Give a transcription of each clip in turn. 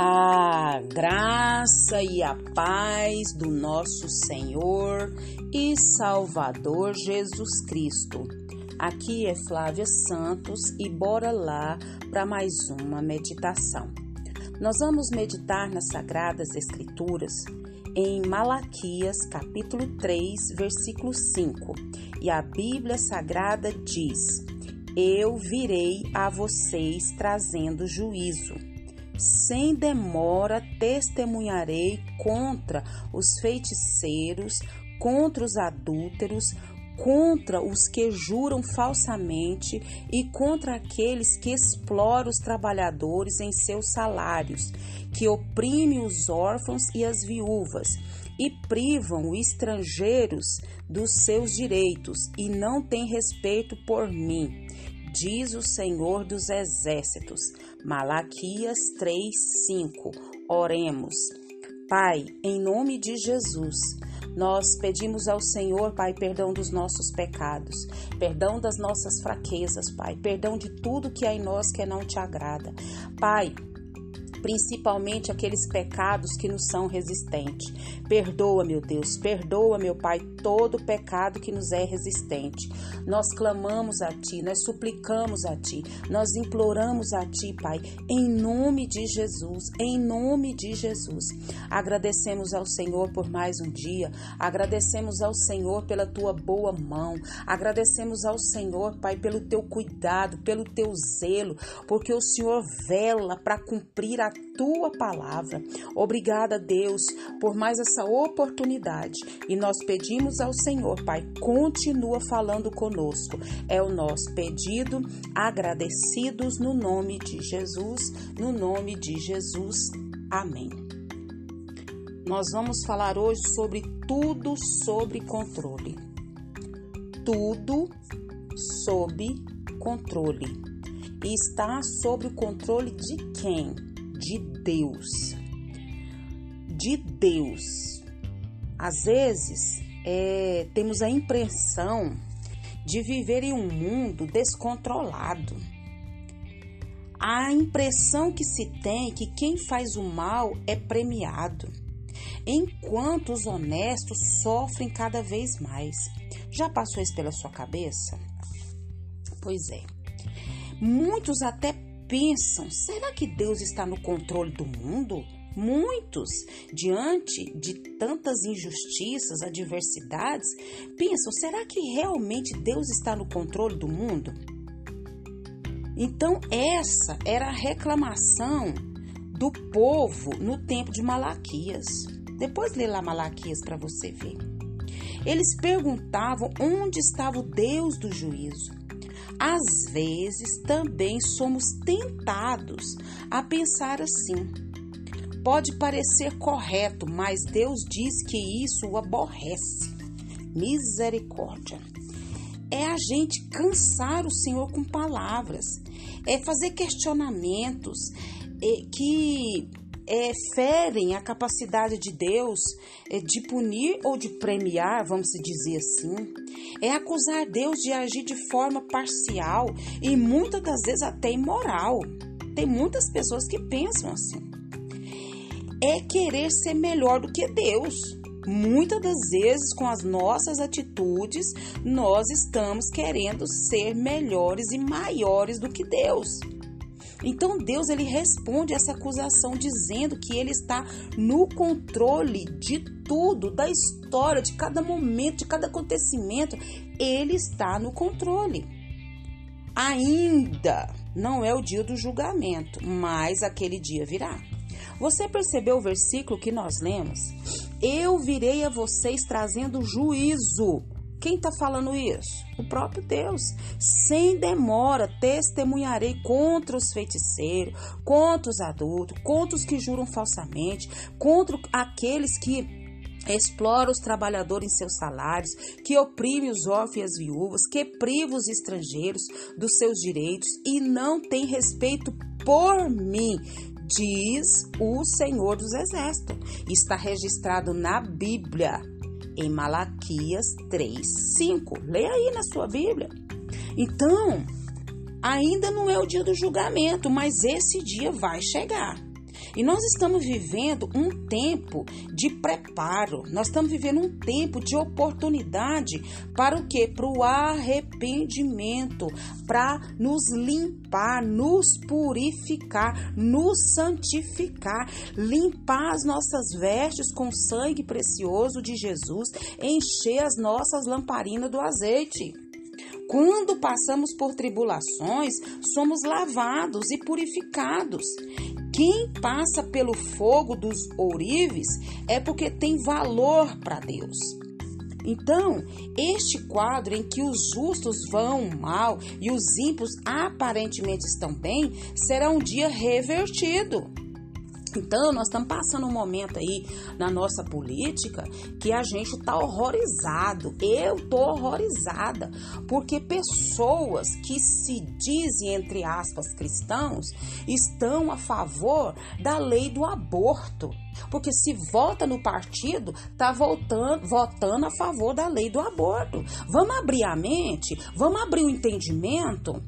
A graça e a paz do nosso Senhor e Salvador Jesus Cristo. Aqui é Flávia Santos e bora lá para mais uma meditação. Nós vamos meditar nas Sagradas Escrituras em Malaquias, capítulo 3, versículo 5. E a Bíblia Sagrada diz: Eu virei a vocês trazendo juízo sem demora testemunharei contra os feiticeiros, contra os adúlteros, contra os que juram falsamente e contra aqueles que exploram os trabalhadores em seus salários, que oprimem os órfãos e as viúvas e privam os estrangeiros dos seus direitos e não têm respeito por mim diz o Senhor dos Exércitos. Malaquias 3:5. Oremos. Pai, em nome de Jesus, nós pedimos ao Senhor, Pai, perdão dos nossos pecados, perdão das nossas fraquezas, Pai, perdão de tudo que há em nós que não te agrada. Pai, principalmente aqueles pecados que nos são resistentes. Perdoa, meu Deus, perdoa, meu Pai, todo pecado que nos é resistente. Nós clamamos a Ti, nós suplicamos a Ti, nós imploramos a Ti, Pai, em nome de Jesus, em nome de Jesus. Agradecemos ao Senhor por mais um dia, agradecemos ao Senhor pela Tua boa mão, agradecemos ao Senhor, Pai, pelo Teu cuidado, pelo Teu zelo, porque o Senhor vela para cumprir a tua palavra. Obrigada, Deus, por mais essa oportunidade. E nós pedimos ao Senhor, Pai, continua falando conosco. É o nosso pedido, agradecidos no nome de Jesus, no nome de Jesus. Amém. Nós vamos falar hoje sobre tudo sobre controle. Tudo sob controle. E está sob o controle de quem? De Deus. De Deus. Às vezes, é, temos a impressão de viver em um mundo descontrolado. A impressão que se tem é que quem faz o mal é premiado, enquanto os honestos sofrem cada vez mais. Já passou isso pela sua cabeça? Pois é. Muitos até pensam: será que Deus está no controle do mundo? Muitos, diante de tantas injustiças, adversidades, pensam: será que realmente Deus está no controle do mundo? Então, essa era a reclamação do povo no tempo de Malaquias. Depois lê lá Malaquias para você ver. Eles perguntavam onde estava o Deus do juízo. Às vezes também somos tentados a pensar assim. Pode parecer correto, mas Deus diz que isso o aborrece. Misericórdia. É a gente cansar o Senhor com palavras, é fazer questionamentos é, que é, ferem a capacidade de Deus é, de punir ou de premiar, vamos dizer assim, é acusar Deus de agir de forma parcial e muitas das vezes até imoral. Tem muitas pessoas que pensam assim. É querer ser melhor do que Deus. Muitas das vezes, com as nossas atitudes, nós estamos querendo ser melhores e maiores do que Deus. Então Deus ele responde essa acusação dizendo que ele está no controle de tudo, da história, de cada momento, de cada acontecimento, ele está no controle. Ainda não é o dia do julgamento, mas aquele dia virá. Você percebeu o versículo que nós lemos? Eu virei a vocês trazendo juízo quem está falando isso? O próprio Deus. Sem demora, testemunharei contra os feiticeiros, contra os adultos, contra os que juram falsamente, contra aqueles que exploram os trabalhadores em seus salários, que oprime os órfãos e as viúvas, que priva os estrangeiros dos seus direitos e não tem respeito por mim, diz o Senhor dos Exércitos. Está registrado na Bíblia em Malaquias 3:5. Leia aí na sua Bíblia. Então, ainda não é o dia do julgamento, mas esse dia vai chegar. E nós estamos vivendo um tempo de preparo, nós estamos vivendo um tempo de oportunidade para o que? Para o arrependimento, para nos limpar, nos purificar, nos santificar, limpar as nossas vestes com sangue precioso de Jesus, encher as nossas lamparinas do azeite. Quando passamos por tribulações, somos lavados e purificados. Quem passa pelo fogo dos ourives é porque tem valor para Deus. Então, este quadro em que os justos vão mal e os ímpios aparentemente estão bem, será um dia revertido. Então, nós estamos passando um momento aí na nossa política que a gente está horrorizado. Eu estou horrorizada, porque pessoas que se dizem, entre aspas, cristãos, estão a favor da lei do aborto. Porque se vota no partido, está votando, votando a favor da lei do aborto. Vamos abrir a mente, vamos abrir o entendimento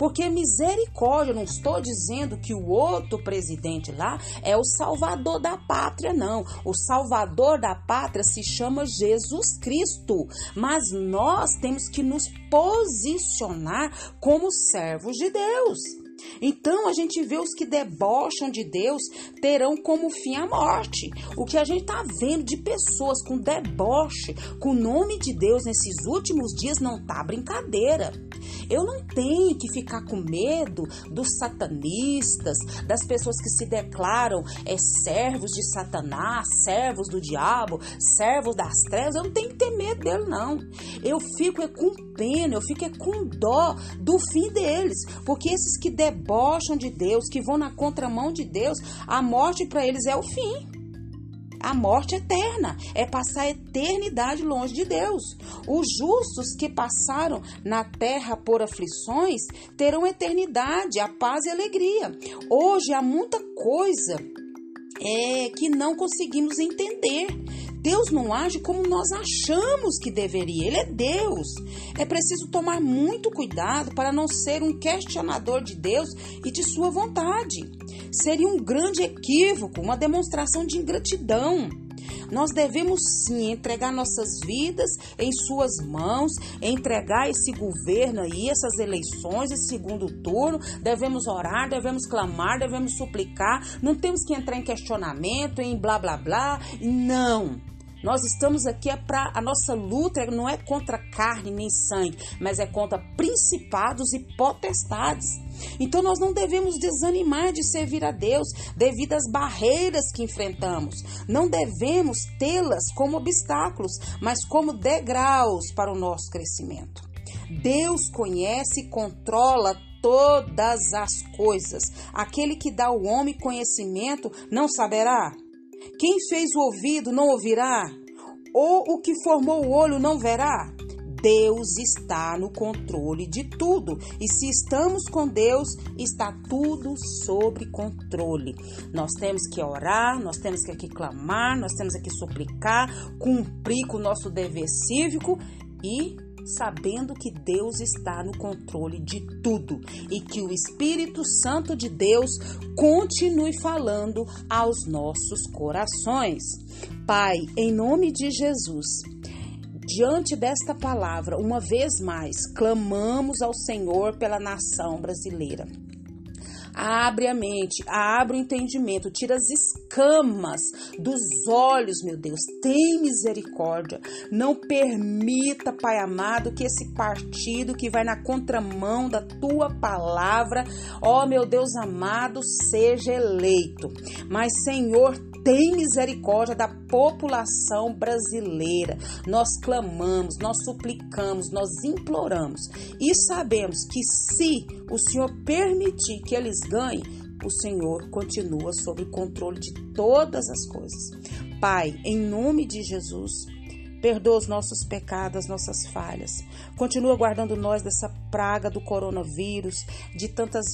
porque misericórdia, não estou dizendo que o outro presidente lá é o salvador da pátria, não. O salvador da pátria se chama Jesus Cristo. Mas nós temos que nos posicionar como servos de Deus. Então a gente vê os que debocham de Deus terão como fim a morte. O que a gente está vendo de pessoas com deboche, com o nome de Deus nesses últimos dias não tá brincadeira. Eu não tenho que ficar com medo dos satanistas, das pessoas que se declaram é, servos de Satanás, servos do diabo, servos das trevas. Eu não tenho que ter medo dele, não. Eu fico é, com pena, eu fico é, com dó do fim deles, porque esses que debocham de Deus, que vão na contramão de Deus, a morte para eles é o fim. A morte eterna é passar a eternidade longe de Deus. Os justos que passaram na terra por aflições terão eternidade, a paz e a alegria. Hoje há muita coisa é, que não conseguimos entender. Deus não age como nós achamos que deveria. Ele é Deus. É preciso tomar muito cuidado para não ser um questionador de Deus e de sua vontade. Seria um grande equívoco, uma demonstração de ingratidão. Nós devemos sim entregar nossas vidas em Suas mãos, entregar esse governo aí, essas eleições, esse segundo turno. Devemos orar, devemos clamar, devemos suplicar. Não temos que entrar em questionamento, em blá blá blá. Não. Nós estamos aqui é para a nossa luta não é contra carne nem sangue, mas é contra principados e potestades. Então nós não devemos desanimar de servir a Deus devido às barreiras que enfrentamos. Não devemos tê-las como obstáculos, mas como degraus para o nosso crescimento. Deus conhece e controla todas as coisas. Aquele que dá ao homem conhecimento não saberá? Quem fez o ouvido não ouvirá? Ou o que formou o olho não verá? Deus está no controle de tudo. E se estamos com Deus, está tudo sob controle. Nós temos que orar, nós temos que aqui clamar, nós temos que suplicar, cumprir com o nosso dever cívico e sabendo que Deus está no controle de tudo e que o Espírito Santo de Deus continue falando aos nossos corações. Pai, em nome de Jesus, diante desta palavra, uma vez mais, clamamos ao Senhor pela nação brasileira. Abre a mente, abre o entendimento, tira as escamas dos olhos, meu Deus. Tem misericórdia. Não permita, Pai amado, que esse partido que vai na contramão da tua palavra, ó meu Deus amado, seja eleito. Mas, Senhor, tem misericórdia da população brasileira. Nós clamamos, nós suplicamos, nós imploramos e sabemos que se o Senhor permitir que eles ganhem, o Senhor continua sob o controle de todas as coisas. Pai, em nome de Jesus, Perdoa os nossos pecados, as nossas falhas. Continua guardando nós dessa praga do coronavírus, de tantas,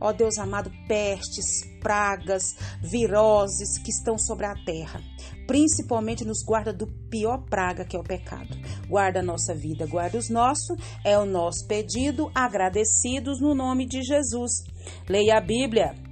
ó Deus amado, pestes, pragas, viroses que estão sobre a terra. Principalmente nos guarda do pior praga que é o pecado. Guarda a nossa vida, guarda os nossos, é o nosso pedido, agradecidos no nome de Jesus. Leia a Bíblia.